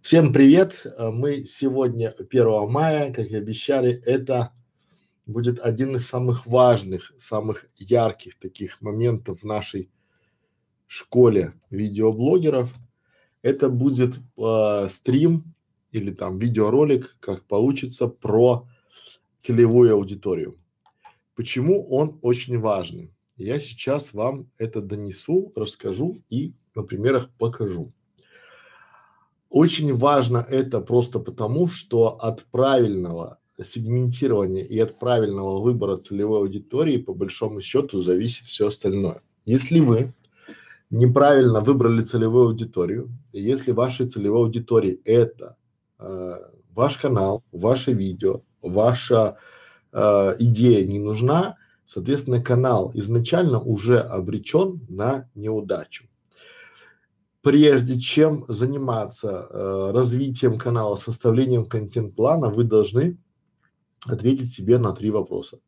Всем привет! Мы сегодня 1 мая, как и обещали, это будет один из самых важных, самых ярких таких моментов в нашей школе видеоблогеров. Это будет э, стрим или там видеоролик, как получится, про целевую аудиторию. Почему он очень важный? Я сейчас вам это донесу, расскажу и на примерах покажу. Очень важно это просто потому, что от правильного сегментирования и от правильного выбора целевой аудитории по большому счету зависит все остальное. Если вы неправильно выбрали целевую аудиторию, если вашей целевой аудитории это э, ваш канал, ваше видео, ваша э, идея не нужна, соответственно, канал изначально уже обречен на неудачу прежде чем заниматься э, развитием канала, составлением контент-плана, вы должны ответить себе на три вопроса.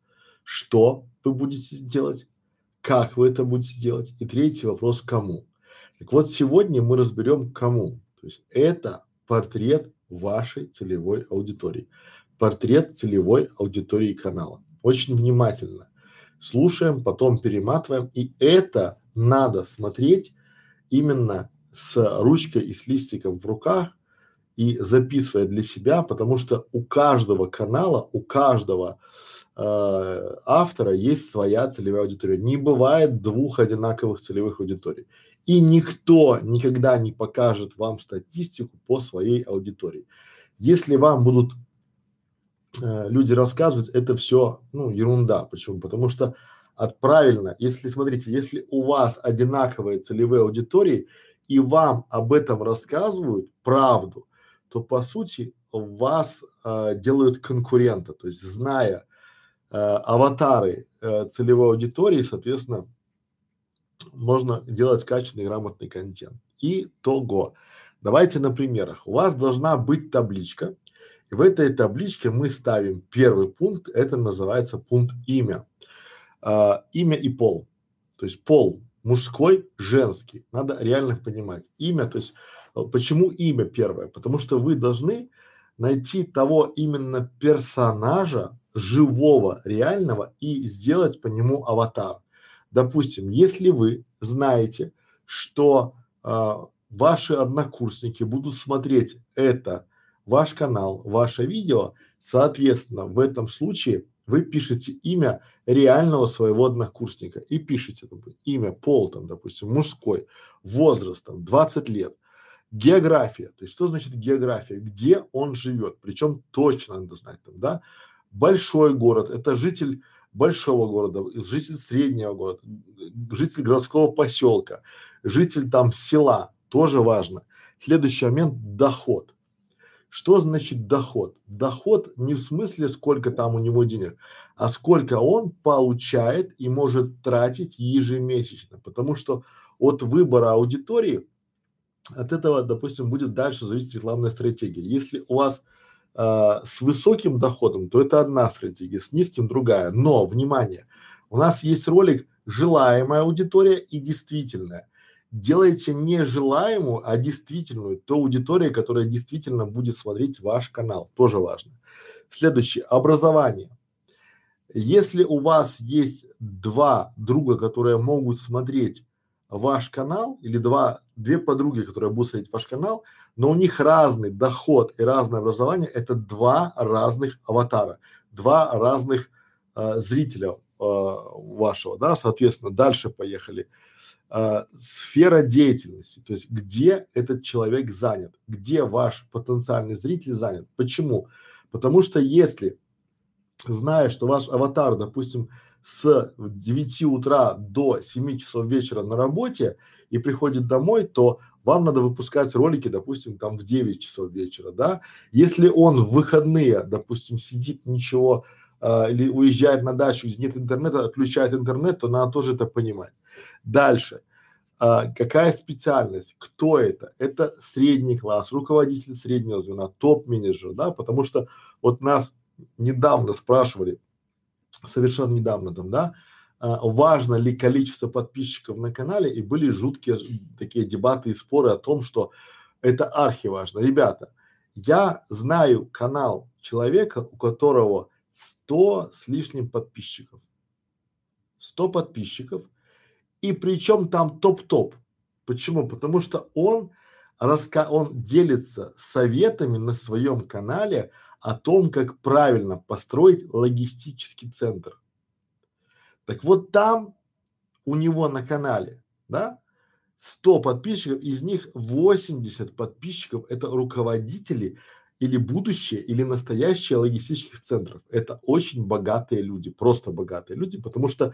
Что вы будете делать? Как вы это будете делать? И третий вопрос – кому? Так вот, сегодня мы разберем кому. То есть это портрет вашей целевой аудитории. Портрет целевой аудитории канала. Очень внимательно слушаем, потом перематываем. И это надо смотреть именно с ручкой и с листиком в руках и записывая для себя, потому что у каждого канала, у каждого э, автора есть своя целевая аудитория. Не бывает двух одинаковых целевых аудиторий. И никто никогда не покажет вам статистику по своей аудитории. Если вам будут э, люди рассказывать, это все, ну, ерунда. Почему? Потому что от правильно, если, смотрите, если у вас одинаковые целевые аудитории, и вам об этом рассказывают правду, то по сути вас э, делают конкурента, то есть зная э, аватары э, целевой аудитории, соответственно, можно делать качественный, грамотный контент. И того. Давайте на примерах. У вас должна быть табличка, и в этой табличке мы ставим первый пункт, это называется пункт имя. Э, имя и пол. То есть пол мужской, женский. Надо реально понимать. Имя, то есть э, почему имя первое? Потому что вы должны найти того именно персонажа, живого, реального и сделать по нему аватар. Допустим, если вы знаете, что э, ваши однокурсники будут смотреть это, ваш канал, ваше видео, соответственно, в этом случае вы пишете имя реального своего однокурсника и пишете допустим, имя, пол там, допустим, мужской, возраст там 20 лет, география, то есть что значит география, где он живет, причем точно надо знать там, да, большой город, это житель большого города, житель среднего города, житель городского поселка, житель там села, тоже важно. Следующий момент – доход. Что значит доход? Доход не в смысле, сколько там у него денег, а сколько он получает и может тратить ежемесячно. Потому что от выбора аудитории, от этого, допустим, будет дальше зависеть рекламная стратегия. Если у вас э, с высоким доходом, то это одна стратегия, с низким другая. Но, внимание, у нас есть ролик желаемая аудитория и действительная делайте не желаемую, а действительную, ту аудиторию, которая действительно будет смотреть ваш канал, тоже важно. Следующее, образование. Если у вас есть два друга, которые могут смотреть ваш канал, или два, две подруги, которые будут смотреть ваш канал, но у них разный доход и разное образование, это два разных аватара, два разных э, зрителя э, вашего, да, соответственно, дальше поехали э, сфера деятельности, то есть где этот человек занят, где ваш потенциальный зритель занят. Почему? Потому что если, зная, что ваш аватар, допустим, с 9 утра до 7 часов вечера на работе и приходит домой, то вам надо выпускать ролики, допустим, там в 9 часов вечера, да. Если он в выходные, допустим, сидит ничего э, или уезжает на дачу, где нет интернета, отключает интернет, то надо тоже это понимать. Дальше. А, какая специальность? Кто это? Это средний класс, руководитель среднего звена, топ-менеджер, да, потому что вот нас недавно спрашивали, совершенно недавно там, да, а, важно ли количество подписчиков на канале, и были жуткие такие дебаты и споры о том, что это архиважно. Ребята, я знаю канал человека, у которого 100 с лишним подписчиков. 100 подписчиков. И причем там топ-топ. Почему? Потому что он, раска... он делится советами на своем канале о том, как правильно построить логистический центр. Так вот там у него на канале, да, 100 подписчиков, из них 80 подписчиков это руководители или будущее, или настоящие логистических центров. Это очень богатые люди, просто богатые люди, потому что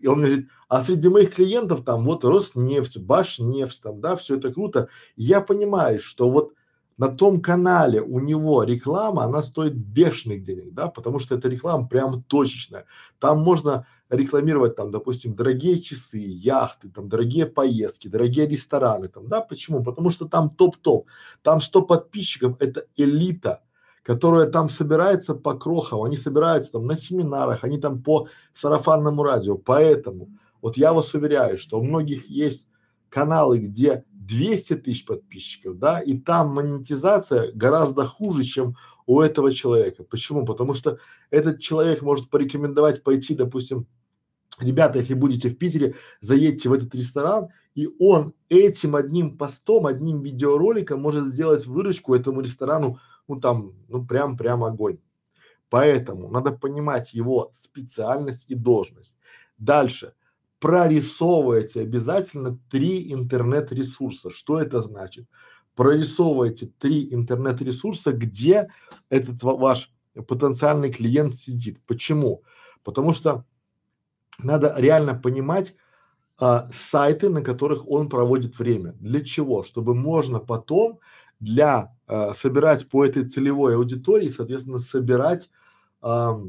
и он говорит, а среди моих клиентов там вот Роснефть, Башнефть, там, да, все это круто. Я понимаю, что вот на том канале у него реклама, она стоит бешеных денег, да, потому что эта реклама прям точечная. Там можно рекламировать там, допустим, дорогие часы, яхты, там, дорогие поездки, дорогие рестораны, там, да, почему? Потому что там топ-топ, там 100 подписчиков, это элита, которая там собирается по крохам, они собираются там на семинарах, они там по сарафанному радио, поэтому вот я вас уверяю, что у многих есть каналы, где 200 тысяч подписчиков, да, и там монетизация гораздо хуже, чем у этого человека. Почему? Потому что этот человек может порекомендовать пойти, допустим, ребята, если будете в Питере, заедьте в этот ресторан, и он этим одним постом, одним видеороликом может сделать выручку этому ресторану, ну там, ну прям, прям огонь. Поэтому надо понимать его специальность и должность. Дальше. Прорисовывайте обязательно три интернет-ресурса. Что это значит? Прорисовывайте три интернет-ресурса, где этот ваш потенциальный клиент сидит. Почему? Потому что надо реально понимать а, сайты, на которых он проводит время. Для чего? Чтобы можно потом для а, собирать по этой целевой аудитории, соответственно, собирать а,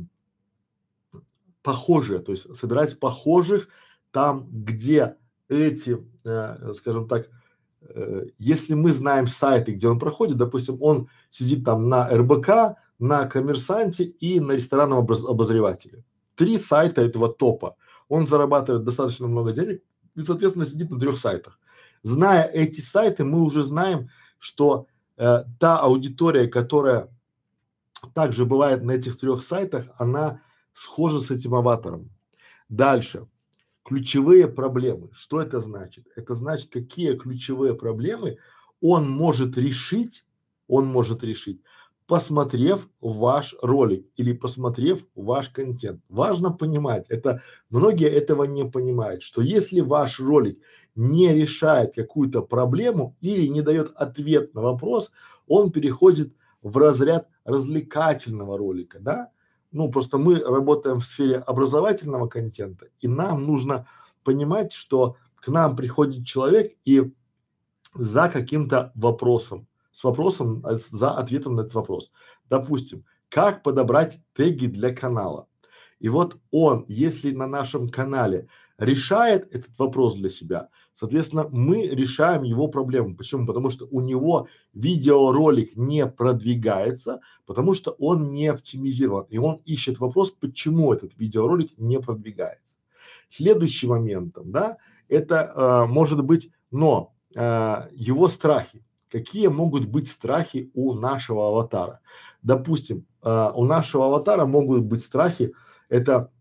похожие, то есть собирать похожих там, где эти, э, скажем так, э, если мы знаем сайты, где он проходит, допустим, он сидит там на РБК, на коммерсанте и на ресторанном обоз обозревателе. Три сайта этого топа он зарабатывает достаточно много денег и, соответственно, сидит на трех сайтах. Зная эти сайты, мы уже знаем, что э, та аудитория, которая также бывает на этих трех сайтах, она схожа с этим аватаром. Дальше. Ключевые проблемы. Что это значит? Это значит, какие ключевые проблемы он может решить, он может решить посмотрев ваш ролик или посмотрев ваш контент. Важно понимать, это многие этого не понимают, что если ваш ролик не решает какую-то проблему или не дает ответ на вопрос, он переходит в разряд развлекательного ролика, да? Ну, просто мы работаем в сфере образовательного контента, и нам нужно понимать, что к нам приходит человек и за каким-то вопросом, с вопросом, а, за ответом на этот вопрос. Допустим, как подобрать теги для канала? И вот он, если на нашем канале решает этот вопрос для себя, соответственно, мы решаем его проблему. Почему? Потому что у него видеоролик не продвигается, потому что он не оптимизирован, и он ищет вопрос, почему этот видеоролик не продвигается. Следующий моментом, да, это э, может быть, но э, его страхи какие могут быть страхи у нашего аватара. Допустим, э, у нашего аватара могут быть страхи, это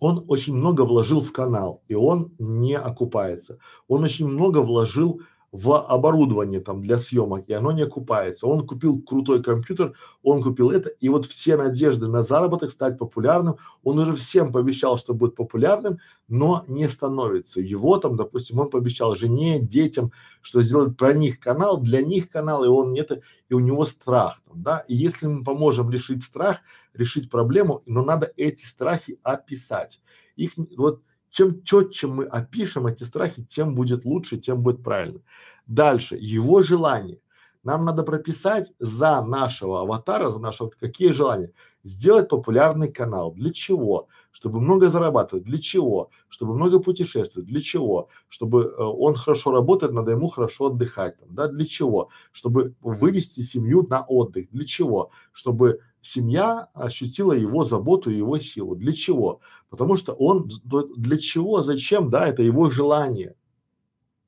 он очень много вложил в канал, и он не окупается. Он очень много вложил в оборудование там для съемок, и оно не окупается. Он купил крутой компьютер, он купил это, и вот все надежды на заработок, стать популярным, он уже всем пообещал, что будет популярным, но не становится. Его там, допустим, он пообещал жене, детям, что сделать про них канал, для них канал, и он нет, и у него страх там, да. И если мы поможем решить страх, решить проблему, но надо эти страхи описать. Их вот чем четче мы опишем эти страхи, тем будет лучше, тем будет правильно. Дальше, его желание. Нам надо прописать за нашего аватара, за нашего, какие желания. Сделать популярный канал. Для чего? Чтобы много зарабатывать. Для чего? Чтобы много путешествовать. Для чего? Чтобы э, он хорошо работает, надо ему хорошо отдыхать. Там, да? Для чего? Чтобы вывести семью на отдых. Для чего? Чтобы семья ощутила его заботу и его силу. Для чего? Потому что он, для чего, зачем, да, это его желание.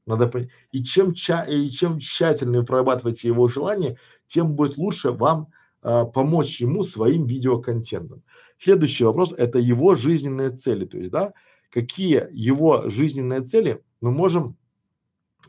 Надо. И чем, ча и чем тщательнее вы его желание, тем будет лучше вам а, помочь ему своим видеоконтентом. Следующий вопрос – это его жизненные цели. То есть, да, какие его жизненные цели мы можем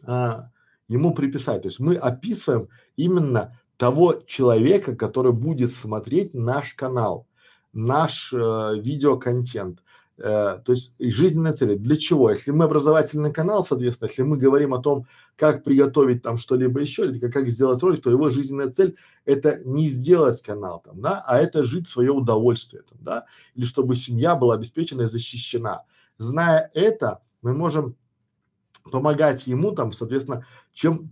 а, ему приписать. То есть мы описываем именно того человека, который будет смотреть наш канал, наш э, видеоконтент. Э, то есть и жизненные цели. Для чего? Если мы образовательный канал, соответственно, если мы говорим о том, как приготовить там что-либо еще, или как, как сделать ролик, то его жизненная цель это не сделать канал там, да, а это жить в свое удовольствие там, да, или чтобы семья была обеспечена и защищена. Зная это, мы можем помогать ему там, соответственно, чем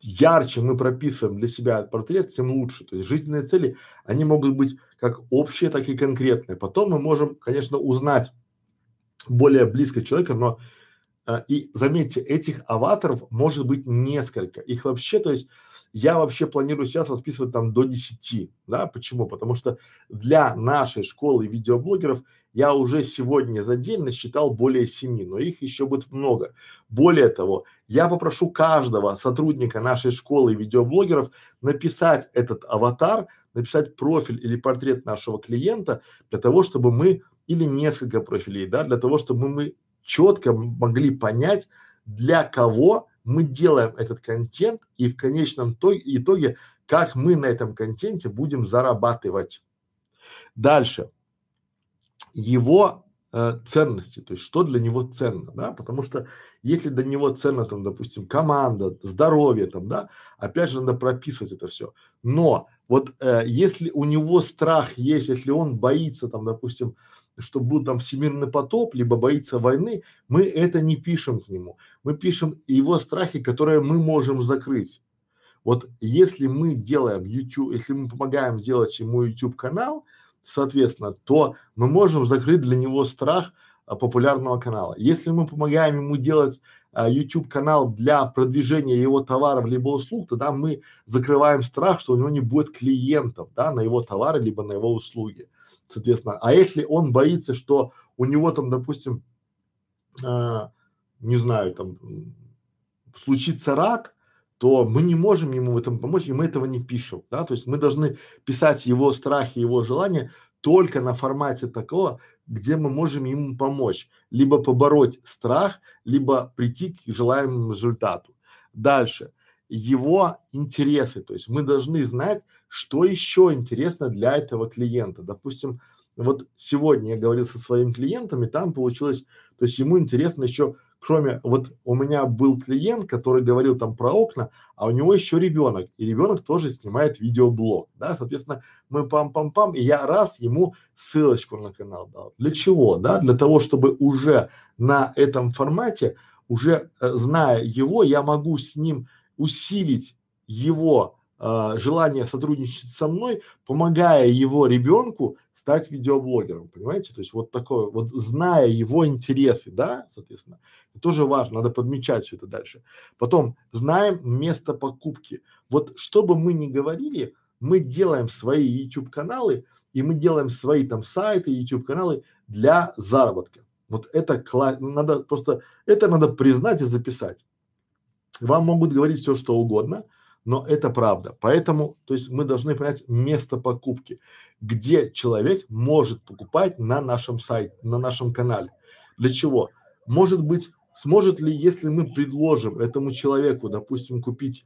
ярче мы прописываем для себя портрет, тем лучше. То есть жизненные цели, они могут быть как общие, так и конкретные. Потом мы можем, конечно, узнать более близко человека, но а, и заметьте, этих аватаров может быть несколько. Их вообще, то есть я вообще планирую сейчас расписывать там до 10, да, почему? Потому что для нашей школы видеоблогеров я уже сегодня за день насчитал более семи, но их еще будет много. Более того, я попрошу каждого сотрудника нашей школы видеоблогеров написать этот аватар, написать профиль или портрет нашего клиента для того, чтобы мы или несколько профилей, да, для того, чтобы мы четко могли понять, для кого мы делаем этот контент и в конечном итоге, как мы на этом контенте будем зарабатывать. Дальше. Его э, ценности, то есть что для него ценно, да, потому что если для него ценно там, допустим, команда, здоровье там, да, опять же надо прописывать это все. Но вот э, если у него страх есть, если он боится там, допустим, что будет там всемирный потоп, либо боится войны, мы это не пишем к нему. Мы пишем его страхи, которые мы можем закрыть. Вот если мы делаем YouTube, если мы помогаем сделать ему YouTube канал, соответственно, то мы можем закрыть для него страх а, популярного канала. Если мы помогаем ему делать а, YouTube канал для продвижения его товаров либо услуг, тогда мы закрываем страх, что у него не будет клиентов, да, на его товары либо на его услуги соответственно. А если он боится, что у него там, допустим, а, не знаю, там случится рак, то мы не можем ему в этом помочь, и мы этого не пишем, да, то есть мы должны писать его страхи, его желания только на формате такого, где мы можем ему помочь, либо побороть страх, либо прийти к желаемому результату. Дальше, его интересы, то есть мы должны знать, что еще интересно для этого клиента. Допустим, вот сегодня я говорил со своим клиентом, и там получилось, то есть ему интересно еще, кроме, вот у меня был клиент, который говорил там про окна, а у него еще ребенок, и ребенок тоже снимает видеоблог, да, соответственно, мы пам-пам-пам, и я раз ему ссылочку на канал дал. Для чего, да? Для того, чтобы уже на этом формате, уже э, зная его, я могу с ним усилить его э, желание сотрудничать со мной, помогая его ребенку стать видеоблогером, понимаете? То есть вот такое, вот зная его интересы, да, соответственно, это тоже важно, надо подмечать все это дальше. Потом знаем место покупки. Вот что бы мы ни говорили, мы делаем свои YouTube каналы и мы делаем свои там сайты, YouTube каналы для заработка. Вот это кла- надо просто, это надо признать и записать. Вам могут говорить все, что угодно, но это правда. Поэтому, то есть мы должны понять место покупки, где человек может покупать на нашем сайте, на нашем канале. Для чего? Может быть, сможет ли, если мы предложим этому человеку, допустим, купить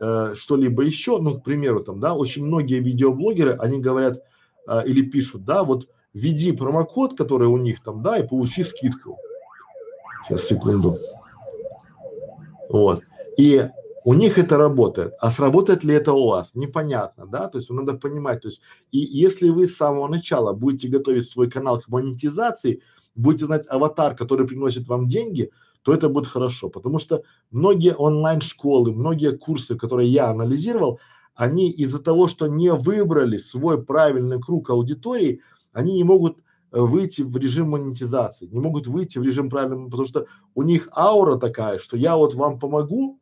э, что-либо еще, ну, к примеру, там, да, очень многие видеоблогеры, они говорят э, или пишут, да, вот введи промокод, который у них там, да, и получи скидку. Сейчас, секунду. Вот. И у них это работает, а сработает ли это у вас, непонятно, да, то есть надо понимать, то есть и если вы с самого начала будете готовить свой канал к монетизации, будете знать аватар, который приносит вам деньги, то это будет хорошо, потому что многие онлайн-школы, многие курсы, которые я анализировал, они из-за того, что не выбрали свой правильный круг аудитории, они не могут э, выйти в режим монетизации, не могут выйти в режим правильного, потому что у них аура такая, что я вот вам помогу,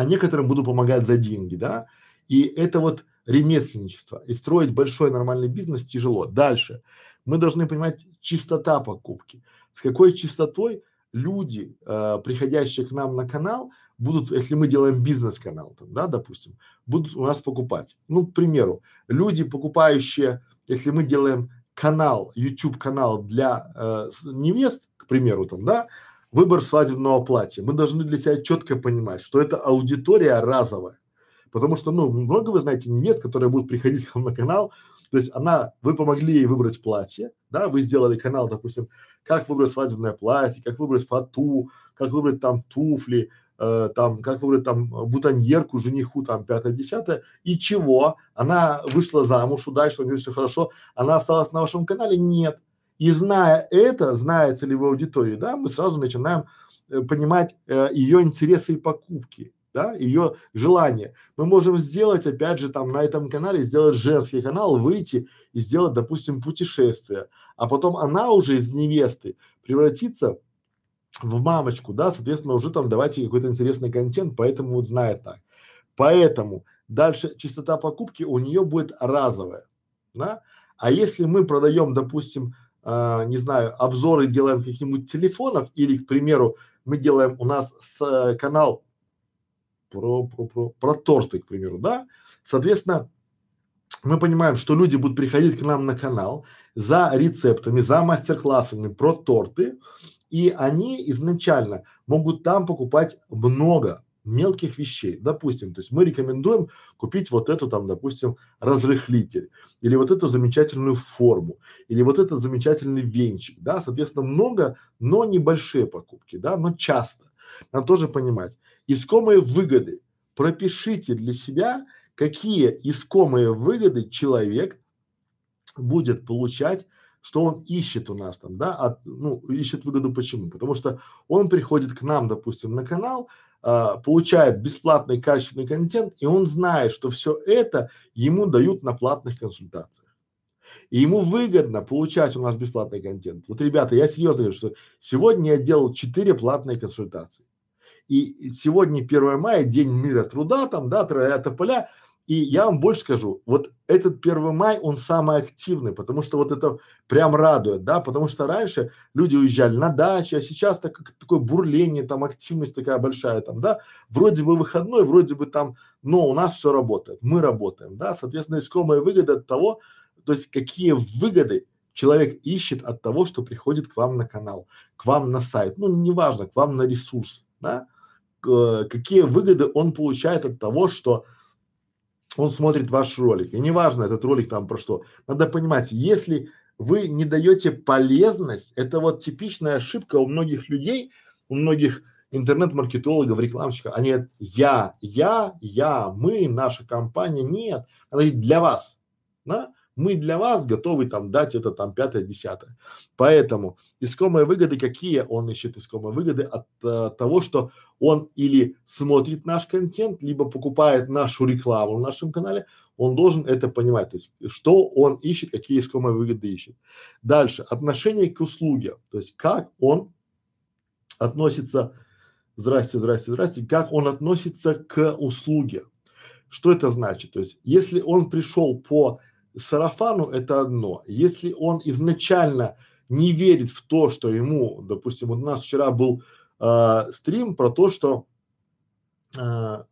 а некоторым буду помогать за деньги, да. И это вот ремесленничество. И строить большой нормальный бизнес тяжело. Дальше. Мы должны понимать чистота покупки. С какой чистотой люди, э, приходящие к нам на канал, будут, если мы делаем бизнес-канал, там, да, допустим, будут у нас покупать. Ну, к примеру, люди, покупающие, если мы делаем канал, YouTube канал для э, невест, к примеру, там, да, выбор свадебного платья. Мы должны для себя четко понимать, что это аудитория разовая. Потому что, ну, много вы знаете невест, которые будут приходить к вам на канал, то есть она, вы помогли ей выбрать платье, да, вы сделали канал, допустим, как выбрать свадебное платье, как выбрать фату, как выбрать там туфли, э, там, как выбрать там бутоньерку, жениху, там, пятое, десятое, и чего? Она вышла замуж удачно, у нее все хорошо, она осталась на вашем канале? Нет. И зная это, зная целевую аудиторию, да, мы сразу начинаем э, понимать э, ее интересы и покупки да, ее желание. Мы можем сделать, опять же, там на этом канале, сделать женский канал, выйти и сделать, допустим, путешествие, а потом она уже из невесты превратится в мамочку, да, соответственно, уже там давайте какой-то интересный контент, поэтому вот знает так. Поэтому дальше частота покупки у нее будет разовая, да. А если мы продаем, допустим, э, не знаю, обзоры делаем каких-нибудь телефонов или, к примеру, мы делаем у нас с, э, канал про, про, про, про торты, к примеру, да, соответственно, мы понимаем, что люди будут приходить к нам на канал за рецептами, за мастер-классами про торты, и они изначально могут там покупать много мелких вещей. Допустим, то есть мы рекомендуем купить вот эту там, допустим, разрыхлитель, или вот эту замечательную форму, или вот этот замечательный венчик, да, соответственно, много, но небольшие покупки, да, но часто. Надо тоже понимать, искомые выгоды. Пропишите для себя, какие искомые выгоды человек будет получать, что он ищет у нас там, да, от, ну, ищет выгоду почему? Потому что он приходит к нам, допустим, на канал, а, получает бесплатный качественный контент, и он знает, что все это ему дают на платных консультациях. И ему выгодно получать у нас бесплатный контент. Вот, ребята, я серьезно говорю, что сегодня я делал четыре платные консультации. И сегодня 1 мая, день мира труда, там, да, это поля. И я вам больше скажу, вот этот 1 май, он самый активный, потому что вот это прям радует, да, потому что раньше люди уезжали на дачи, а сейчас так, такое бурление, там активность такая большая, там, да, вроде бы выходной, вроде бы там, но у нас все работает, мы работаем, да, соответственно, искомая выгода от того, то есть какие выгоды человек ищет от того, что приходит к вам на канал, к вам на сайт, ну, неважно, к вам на ресурс, да, э, какие выгоды он получает от того, что он смотрит ваш ролик. И неважно, этот ролик там про что. Надо понимать, если вы не даете полезность, это вот типичная ошибка у многих людей, у многих интернет-маркетологов, рекламщиков. Они говорят, я, я, я, мы, наша компания. Нет, надо говорить для вас. Да? Мы для вас готовы там дать это там пятое, десятое. Поэтому искомые выгоды какие? Он ищет искомые выгоды от э, того, что он или смотрит наш контент, либо покупает нашу рекламу в нашем канале, он должен это понимать, то есть что он ищет, какие искомые выгоды ищет. Дальше, отношение к услуге, то есть как он относится, здрасте, здрасте, здрасте, как он относится к услуге. Что это значит? То есть, если он пришел по сарафану это одно. Если он изначально не верит в то, что ему, допустим, вот у нас вчера был э, стрим про то, что э,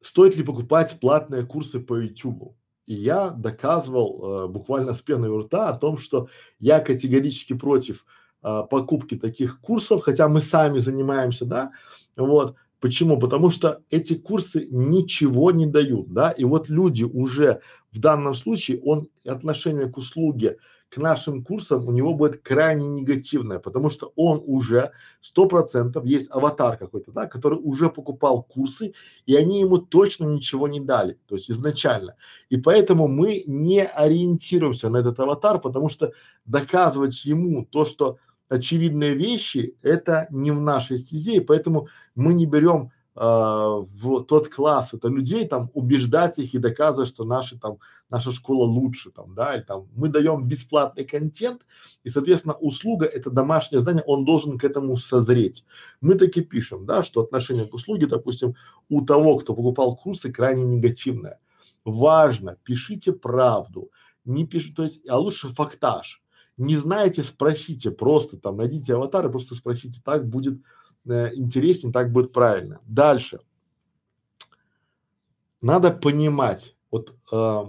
стоит ли покупать платные курсы по YouTube. И я доказывал э, буквально с пеной у рта о том, что я категорически против э, покупки таких курсов, хотя мы сами занимаемся, да, вот, Почему? Потому что эти курсы ничего не дают, да, и вот люди уже в данном случае, он отношение к услуге, к нашим курсам у него будет крайне негативное, потому что он уже сто процентов есть аватар какой-то, да, который уже покупал курсы, и они ему точно ничего не дали, то есть изначально. И поэтому мы не ориентируемся на этот аватар, потому что доказывать ему то, что очевидные вещи, это не в нашей стезе, и поэтому мы не берем в тот класс это людей, там, убеждать их и доказывать, что наши там, наша школа лучше, там, да, и там, мы даем бесплатный контент, и, соответственно, услуга, это домашнее здание, он должен к этому созреть. Мы таки пишем, да, что отношение к услуге, допустим, у того, кто покупал курсы, крайне негативное. важно, пишите правду, не пишите, то есть, а лучше фактаж. Не знаете, спросите, просто там найдите аватар и просто спросите, так будет интереснее, так будет правильно. Дальше. Надо понимать, вот э,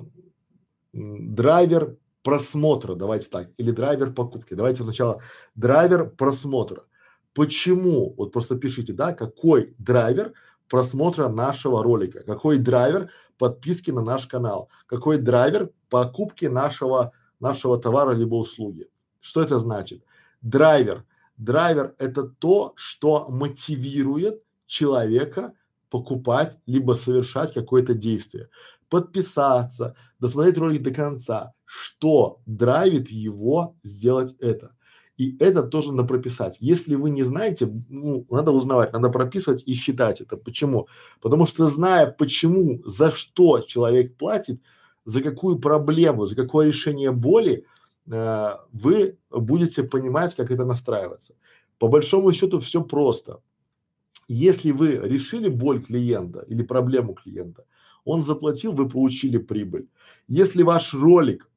драйвер просмотра, давайте так, или драйвер покупки. Давайте сначала драйвер просмотра. Почему? Вот просто пишите, да, какой драйвер просмотра нашего ролика, какой драйвер подписки на наш канал, какой драйвер покупки нашего, нашего товара либо услуги. Что это значит? Драйвер. Драйвер – это то, что мотивирует человека покупать либо совершать какое-то действие. Подписаться, досмотреть ролик до конца. Что драйвит его сделать это? И это тоже надо прописать. Если вы не знаете, ну, надо узнавать, надо прописывать и считать это. Почему? Потому что зная, почему, за что человек платит, за какую проблему, за какое решение боли, э, вы будете понимать, как это настраиваться. По большому счету все просто. Если вы решили боль клиента или проблему клиента, он заплатил, вы получили прибыль. Если ваш ролик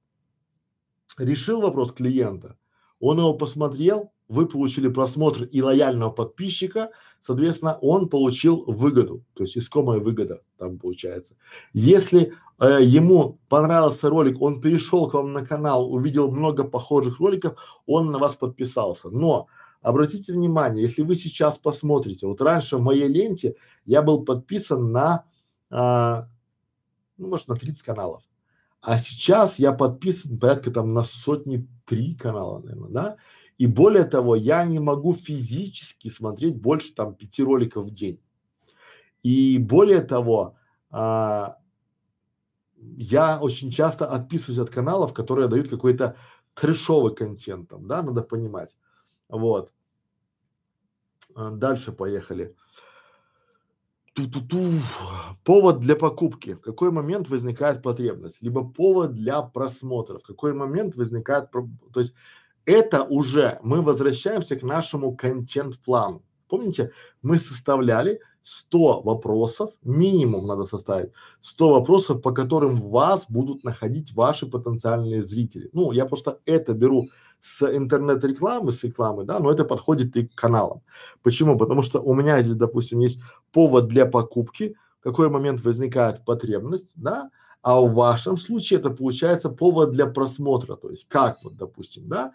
решил вопрос клиента, он его посмотрел, вы получили просмотр и лояльного подписчика, соответственно, он получил выгоду, то есть искомая выгода там получается. Если э, ему понравился ролик, он перешел к вам на канал, увидел много похожих роликов, он на вас подписался. Но обратите внимание, если вы сейчас посмотрите, вот раньше в моей ленте я был подписан на, а, ну, может, на 30 каналов. А сейчас я подписан порядка там на сотни три канала, наверное, да. И более того, я не могу физически смотреть больше там пяти роликов в день. И более того, а, я очень часто отписываюсь от каналов, которые дают какой-то трешовый контент, там, да, надо понимать. Вот. А, дальше поехали. Ту-ту-ту. Повод для покупки. В какой момент возникает потребность? Либо повод для просмотра. В какой момент возникает, то есть это уже мы возвращаемся к нашему контент-плану. Помните, мы составляли 100 вопросов, минимум надо составить, 100 вопросов, по которым вас будут находить ваши потенциальные зрители. Ну, я просто это беру с интернет-рекламы, с рекламы, да, но это подходит и к каналам. Почему? Потому что у меня здесь, допустим, есть повод для покупки, в какой момент возникает потребность, да, а в вашем случае это получается повод для просмотра, то есть как вот, допустим, да,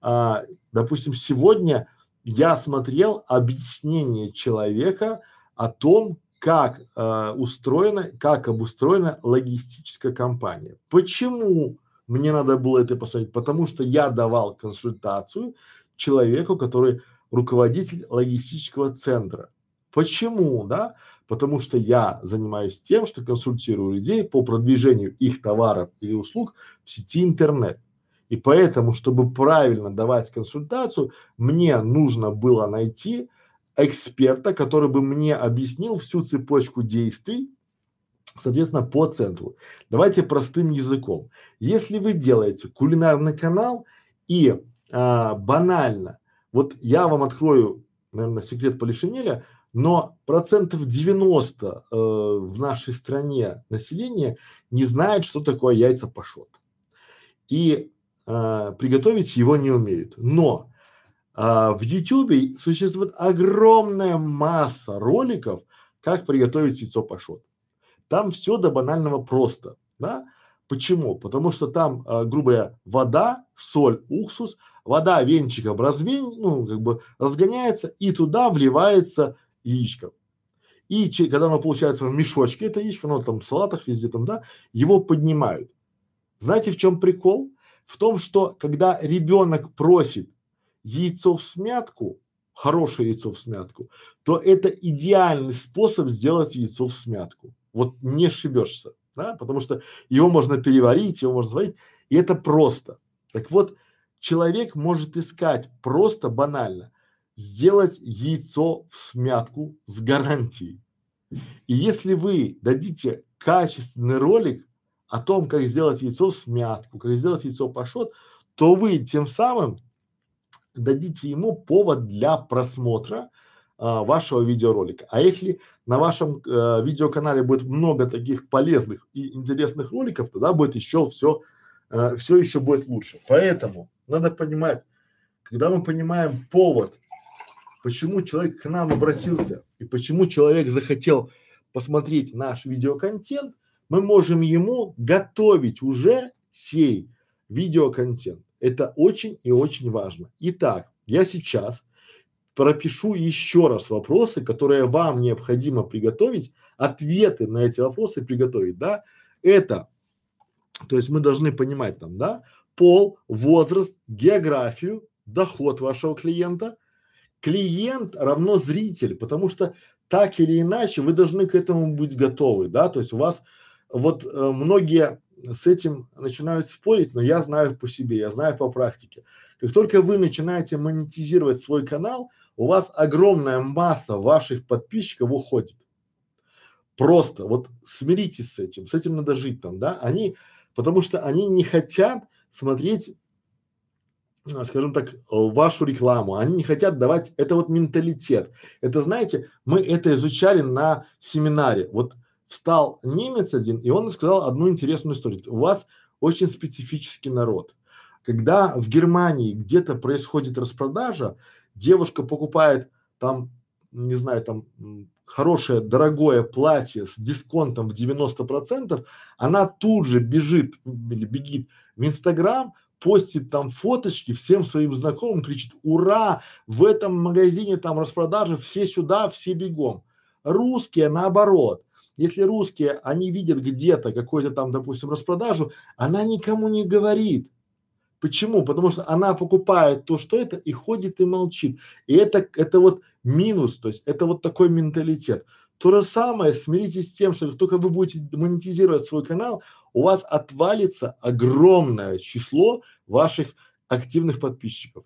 а, допустим, сегодня я смотрел объяснение человека о том, как э, устроена, как обустроена логистическая компания. Почему мне надо было это посмотреть, потому что я давал консультацию человеку, который руководитель логистического центра. Почему, да? Потому что я занимаюсь тем, что консультирую людей по продвижению их товаров или услуг в сети интернет. И поэтому, чтобы правильно давать консультацию, мне нужно было найти эксперта, который бы мне объяснил всю цепочку действий, соответственно, по центру. Давайте простым языком. Если вы делаете кулинарный канал и а, банально, вот я вам открою, наверное, секрет Полишинеля, но процентов 90 э, в нашей стране населения не знает, что такое яйца пашот. И э, приготовить его не умеют. Но э, в YouTube существует огромная масса роликов, как приготовить яйцо пашот. Там все до банального просто, да? Почему? Потому что там, э, грубо говоря, вода, соль, уксус, вода венчиком развень, ну, как бы разгоняется, и туда вливается яичко. И че, когда оно получается в мешочке, это яичко, ну, там в салатах везде там, да, его поднимают. Знаете, в чем прикол? В том, что когда ребенок просит яйцо в смятку, хорошее яйцо в смятку, то это идеальный способ сделать яйцо в смятку. Вот не ошибешься, да, потому что его можно переварить, его можно сварить, и это просто. Так вот, человек может искать просто банально сделать яйцо в смятку с гарантией. И если вы дадите качественный ролик о том, как сделать яйцо в смятку, как сделать яйцо пашот, то вы тем самым дадите ему повод для просмотра а, вашего видеоролика. А если на вашем э, видеоканале будет много таких полезных и интересных роликов, тогда будет еще все, э, все еще будет лучше. Поэтому надо понимать, когда мы понимаем повод, почему человек к нам обратился и почему человек захотел посмотреть наш видеоконтент, мы можем ему готовить уже сей видеоконтент. Это очень и очень важно. Итак, я сейчас пропишу еще раз вопросы, которые вам необходимо приготовить, ответы на эти вопросы приготовить, да, это, то есть мы должны понимать там, да, пол, возраст, географию, доход вашего клиента. Клиент равно зритель, потому что так или иначе вы должны к этому быть готовы, да, то есть у вас вот э, многие с этим начинают спорить, но я знаю по себе, я знаю по практике. Как только вы начинаете монетизировать свой канал, у вас огромная масса ваших подписчиков уходит. Просто вот смиритесь с этим, с этим надо жить там, да, они, потому что они не хотят смотреть, а, скажем так, вашу рекламу, они не хотят давать, это вот менталитет. Это знаете, мы это изучали на семинаре, вот встал немец один, и он сказал одну интересную историю. У вас очень специфический народ. Когда в Германии где-то происходит распродажа, девушка покупает там, не знаю, там хорошее, дорогое платье с дисконтом в 90 процентов, она тут же бежит или бегит в Инстаграм, постит там фоточки всем своим знакомым, кричит «Ура! В этом магазине там распродажи, все сюда, все бегом». Русские наоборот. Если русские, они видят где-то какой-то там, допустим, распродажу, она никому не говорит. Почему? Потому что она покупает то, что это, и ходит и молчит. И это, это вот минус, то есть это вот такой менталитет. То же самое, смиритесь с тем, что как только вы будете монетизировать свой канал, у вас отвалится огромное число ваших активных подписчиков.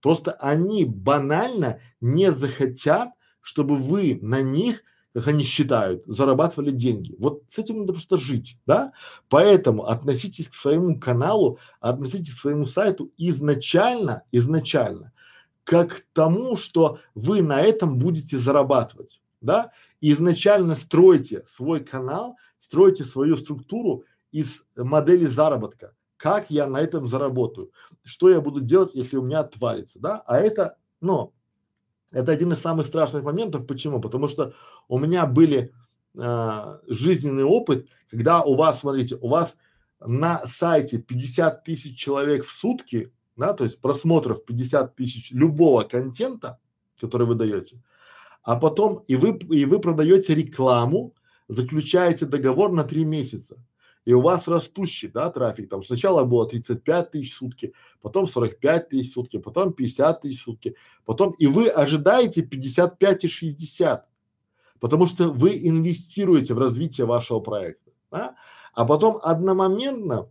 Просто они банально не захотят, чтобы вы на них как они считают, зарабатывали деньги. Вот с этим надо просто жить, да? Поэтому относитесь к своему каналу, относитесь к своему сайту изначально, изначально, как к тому, что вы на этом будете зарабатывать, да? Изначально стройте свой канал, стройте свою структуру из модели заработка. Как я на этом заработаю? Что я буду делать, если у меня отвалится, да? А это, ну, это один из самых страшных моментов. Почему? Потому что у меня были э, жизненный опыт, когда у вас, смотрите, у вас на сайте 50 тысяч человек в сутки, да, то есть просмотров 50 тысяч любого контента, который вы даете, а потом и вы, и вы продаете рекламу, заключаете договор на три месяца и у вас растущий, да, трафик, там сначала было 35 тысяч в сутки, потом 45 тысяч в сутки, потом 50 тысяч в сутки, потом, и вы ожидаете 55 и 60, потому что вы инвестируете в развитие вашего проекта, да? а потом одномоментно,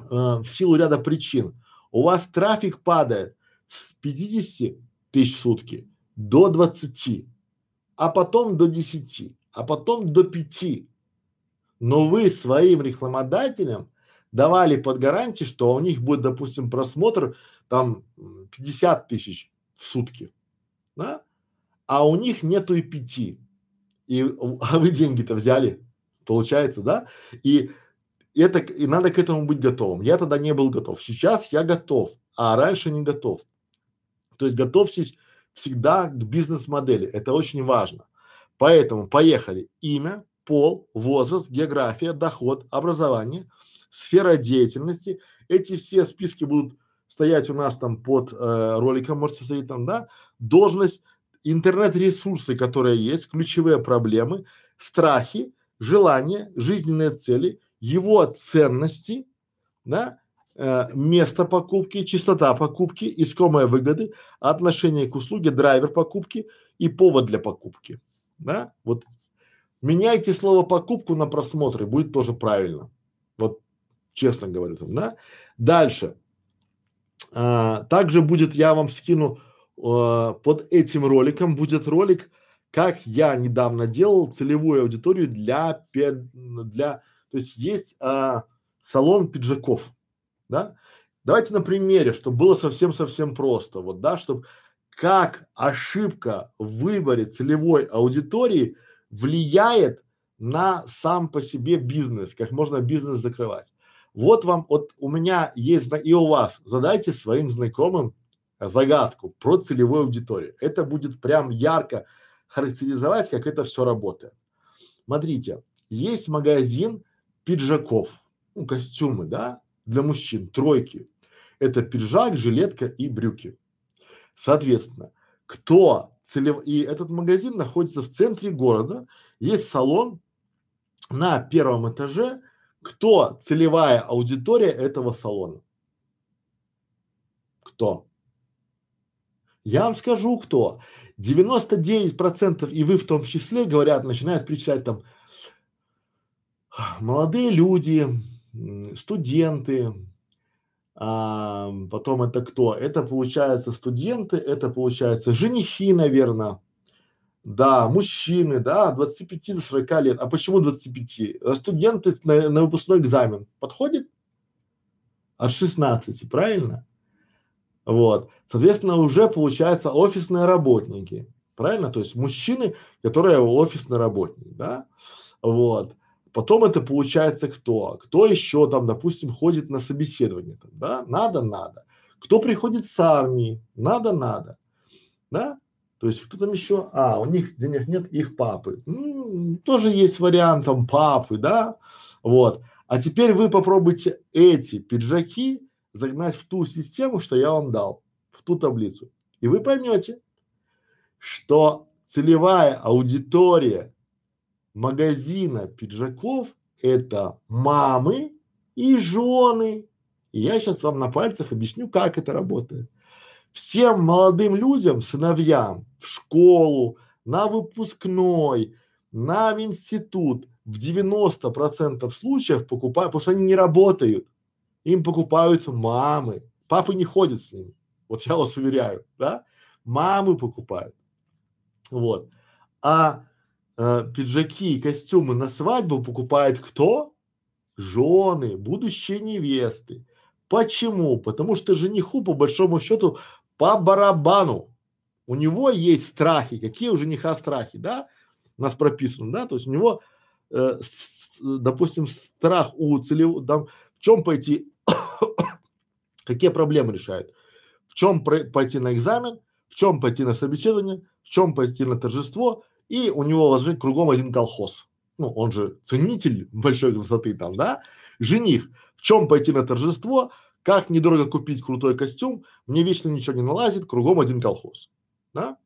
э, в силу ряда причин, у вас трафик падает с 50 тысяч в сутки до 20, а потом до 10, а потом до 5, но вы своим рекламодателям давали под гарантию, что у них будет, допустим, просмотр там 50 тысяч в сутки, да? а у них нету и пяти. И, а вы деньги-то взяли, получается, да? И это, и надо к этому быть готовым. Я тогда не был готов. Сейчас я готов, а раньше не готов. То есть готовьтесь всегда к бизнес-модели. Это очень важно. Поэтому поехали. Имя, пол, возраст, география, доход, образование, сфера деятельности. Эти все списки будут стоять у нас там под э, роликом, можете смотреть там, да, должность, интернет-ресурсы, которые есть, ключевые проблемы, страхи, желания, жизненные цели, его ценности, да, э, место покупки, частота покупки, искомые выгоды, отношение к услуге, драйвер покупки и повод для покупки, да, вот Меняйте слово покупку на просмотры, будет тоже правильно. Вот честно говорю там, да. Дальше. А, также будет, я вам скину а, под этим роликом, будет ролик, как я недавно делал целевую аудиторию для, для то есть есть а, салон пиджаков, да. Давайте на примере, чтобы было совсем-совсем просто, вот, да, чтобы как ошибка в выборе целевой аудитории влияет на сам по себе бизнес, как можно бизнес закрывать. Вот вам, вот у меня есть и у вас, задайте своим знакомым загадку про целевую аудиторию. Это будет прям ярко характеризовать, как это все работает. Смотрите, есть магазин пиджаков, ну, костюмы, да, для мужчин, тройки. Это пиджак, жилетка и брюки. Соответственно, кто целев... И этот магазин находится в центре города, есть салон на первом этаже, кто целевая аудитория этого салона? Кто? Я вам скажу, кто. 99% и вы в том числе говорят, начинают кричать там молодые люди, студенты, а, потом это кто? Это получается студенты, это получается женихи, наверное, да, мужчины, да, 25 до 40 лет. А почему 25? А студенты на, на выпускной экзамен подходит? От 16, правильно? Вот. Соответственно, уже получается офисные работники. Правильно? То есть мужчины, которые офисные работники, да? Вот. Потом это получается кто? Кто еще там, допустим, ходит на собеседование, там, да? Надо, надо. Кто приходит с армии? Надо, надо. Да? То есть кто там еще? А, у них денег нет, их папы. Ну, тоже есть вариант там папы, да? Вот. А теперь вы попробуйте эти пиджаки загнать в ту систему, что я вам дал, в ту таблицу. И вы поймете, что целевая аудитория магазина пиджаков это мамы и жены. И я сейчас вам на пальцах объясню, как это работает. Всем молодым людям, сыновьям в школу, на выпускной, на институт в 90% случаев покупают, потому что они не работают. Им покупают мамы. Папы не ходят с ними. Вот я вас уверяю, да? Мамы покупают. Вот. А э, пиджаки и костюмы на свадьбу покупает кто? Жены, будущие невесты. Почему? Потому что жениху по большому счету по барабану. У него есть страхи. Какие у жениха страхи, да? У нас прописано, да? То есть у него, э, с, допустим, страх у целевого, там, в чем пойти, какие проблемы решает? В чем пойти на экзамен, в чем пойти на собеседование, в чем пойти на торжество и у него возник кругом один колхоз. Ну, он же ценитель большой красоты там, да? Жених. В чем пойти на торжество, как недорого купить крутой костюм, мне вечно ничего не налазит, кругом один колхоз, да?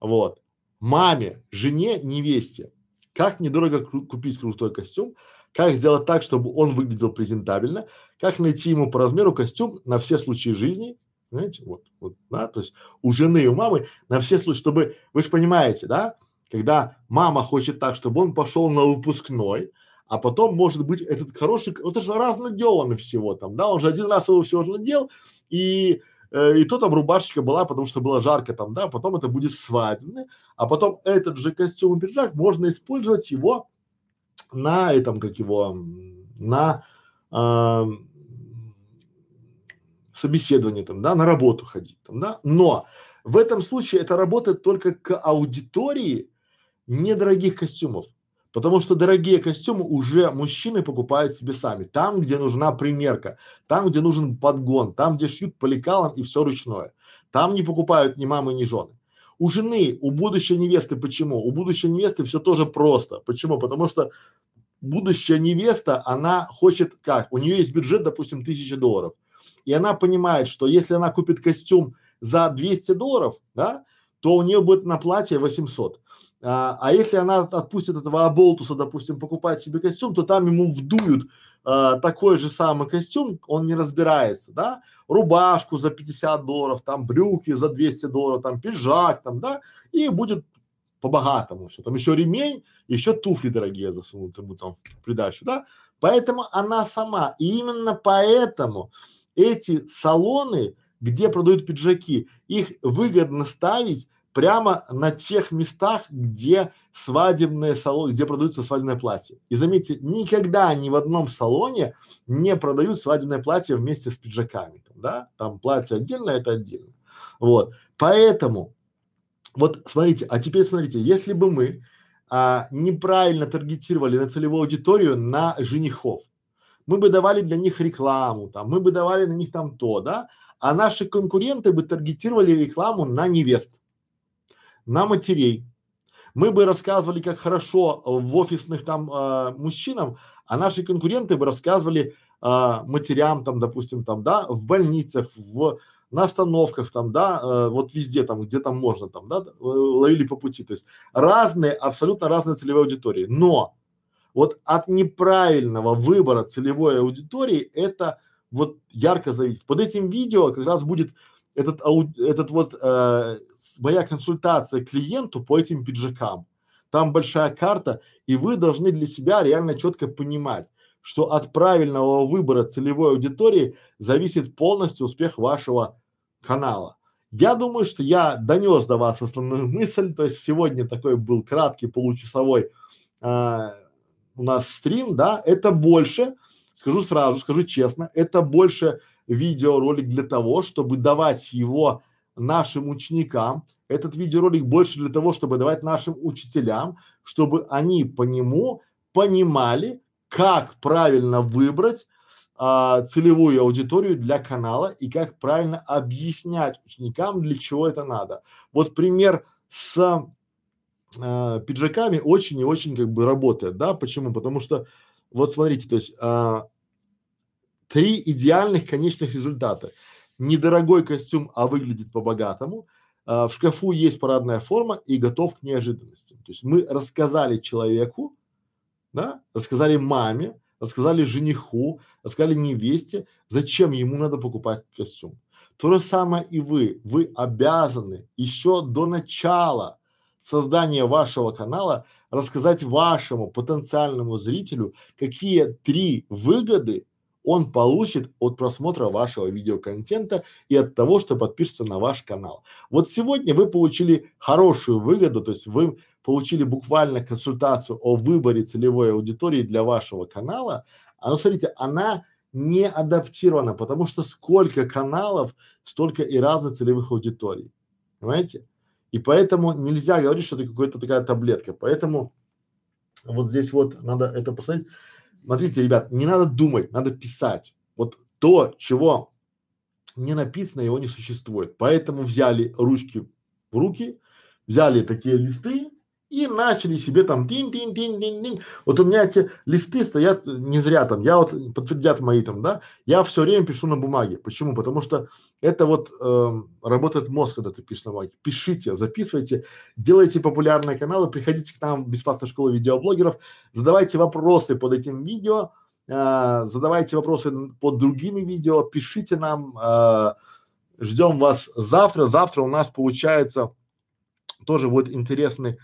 Вот. Маме, жене, невесте, как недорого купить крутой костюм, как сделать так, чтобы он выглядел презентабельно, как найти ему по размеру костюм на все случаи жизни, знаете, вот, вот, да, то есть у жены и у мамы на все случаи, чтобы, вы же понимаете, да, когда мама хочет так, чтобы он пошел на выпускной, а потом, может быть, этот хороший, это же разноделанный всего там, да, он же один раз его все надел, и, э, и то там рубашечка была, потому что было жарко там, да, потом это будет свадебный, а потом этот же костюм и пиджак можно использовать его на этом, как его, на э, собеседование там, да, на работу ходить там, да, но в этом случае это работает только к аудитории, недорогих костюмов. Потому что дорогие костюмы уже мужчины покупают себе сами. Там, где нужна примерка, там, где нужен подгон, там, где шьют по лекалам и все ручное. Там не покупают ни мамы, ни жены. У жены, у будущей невесты почему? У будущей невесты все тоже просто. Почему? Потому что будущая невеста, она хочет как? У нее есть бюджет, допустим, тысяча долларов. И она понимает, что если она купит костюм за 200 долларов, да, то у нее будет на платье 800. А, а если она отпустит этого оболтуса, допустим, покупать себе костюм, то там ему вдуют а, такой же самый костюм, он не разбирается, да, рубашку за 50 долларов, там брюки за 200 долларов, там пиджак, там, да, и будет по-богатому все, там еще ремень, еще туфли дорогие засунут ему там в придачу, да, поэтому она сама, и именно поэтому эти салоны, где продают пиджаки, их выгодно ставить прямо на тех местах, где свадебные салоны, где продаются свадебное платье. И заметьте, никогда ни в одном салоне не продают свадебное платье вместе с пиджаками, да, там платье отдельно, это отдельно. Вот, поэтому, вот смотрите, а теперь смотрите, если бы мы а, неправильно таргетировали на целевую аудиторию на женихов, мы бы давали для них рекламу, там, мы бы давали на них там то, да, а наши конкуренты бы таргетировали рекламу на невест, на матерей. Мы бы рассказывали, как хорошо в офисных там э, мужчинам, а наши конкуренты бы рассказывали э, матерям там, допустим, там, да, в больницах, в на остановках там, да, э, вот везде там, где там можно там, да, ловили по пути, то есть разные, абсолютно разные целевые аудитории, но вот от неправильного выбора целевой аудитории это вот ярко зависит. Под этим видео как раз будет этот, этот вот э, моя консультация клиенту по этим пиджакам. Там большая карта, и вы должны для себя реально четко понимать, что от правильного выбора целевой аудитории зависит полностью успех вашего канала. Я думаю, что я донес до вас основную мысль, то есть сегодня такой был краткий получасовой э, у нас стрим, да, это больше, скажу сразу, скажу честно, это больше видеоролик для того, чтобы давать его нашим ученикам. Этот видеоролик больше для того, чтобы давать нашим учителям, чтобы они по нему понимали, как правильно выбрать а, целевую аудиторию для канала и как правильно объяснять ученикам, для чего это надо. Вот пример с а, пиджаками очень и очень как бы работает, да, почему? Потому что вот смотрите, то есть а, три идеальных конечных результата. Недорогой костюм, а выглядит по-богатому. А, в шкафу есть парадная форма и готов к неожиданностям. То есть мы рассказали человеку, да, рассказали маме, рассказали жениху, рассказали невесте, зачем ему надо покупать костюм. То же самое и вы. Вы обязаны еще до начала создания вашего канала рассказать вашему потенциальному зрителю, какие три выгоды он получит от просмотра вашего видеоконтента и от того, что подпишется на ваш канал. Вот сегодня вы получили хорошую выгоду, то есть вы получили буквально консультацию о выборе целевой аудитории для вашего канала, а ну смотрите, она не адаптирована, потому что сколько каналов, столько и разных целевых аудиторий, понимаете? И поэтому нельзя говорить, что это какая-то такая таблетка. Поэтому вот здесь вот надо это посмотреть. Смотрите, ребят, не надо думать, надо писать. Вот то, чего не написано, его не существует. Поэтому взяли ручки в руки, взяли такие листы и начали себе там тин тин тин тин тин вот у меня эти листы стоят не зря там я вот подтвердят мои там да я все время пишу на бумаге. Почему? Потому что это вот э, работает мозг когда ты пишешь на бумаге. Пишите записывайте делайте популярные каналы приходите к нам в бесплатную школу видеоблогеров задавайте вопросы под этим видео э, задавайте вопросы под другими видео пишите нам э, ждем вас завтра. Завтра у нас получается тоже будет интересный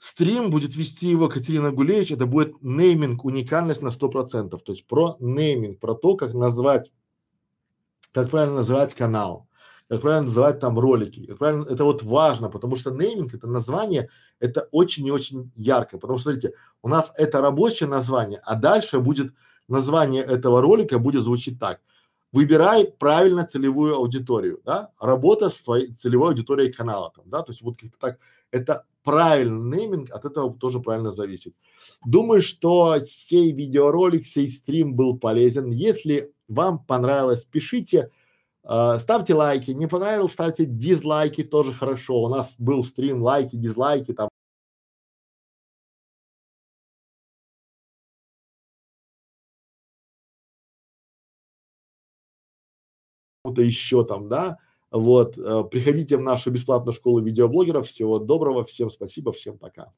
Стрим будет вести его Катерина Гулевич, это будет нейминг, уникальность на сто процентов, то есть про нейминг, про то, как назвать, как правильно называть канал, как правильно называть там ролики, как правильно, это вот важно, потому что нейминг, это название, это очень и очень ярко, потому что, смотрите, у нас это рабочее название, а дальше будет название этого ролика будет звучить так. Выбирай правильно целевую аудиторию, да, работа с твоей целевой аудиторией канала, там, да, то есть вот как-то так, это правильный нейминг от этого тоже правильно зависит. Думаю, что сей видеоролик, сей стрим был полезен. Если вам понравилось, пишите, э, ставьте лайки. Не понравилось, ставьте дизлайки, тоже хорошо. У нас был стрим лайки, дизлайки, там кому-то еще там, да, вот, э, приходите в нашу бесплатную школу видеоблогеров. Всего доброго, всем спасибо, всем пока.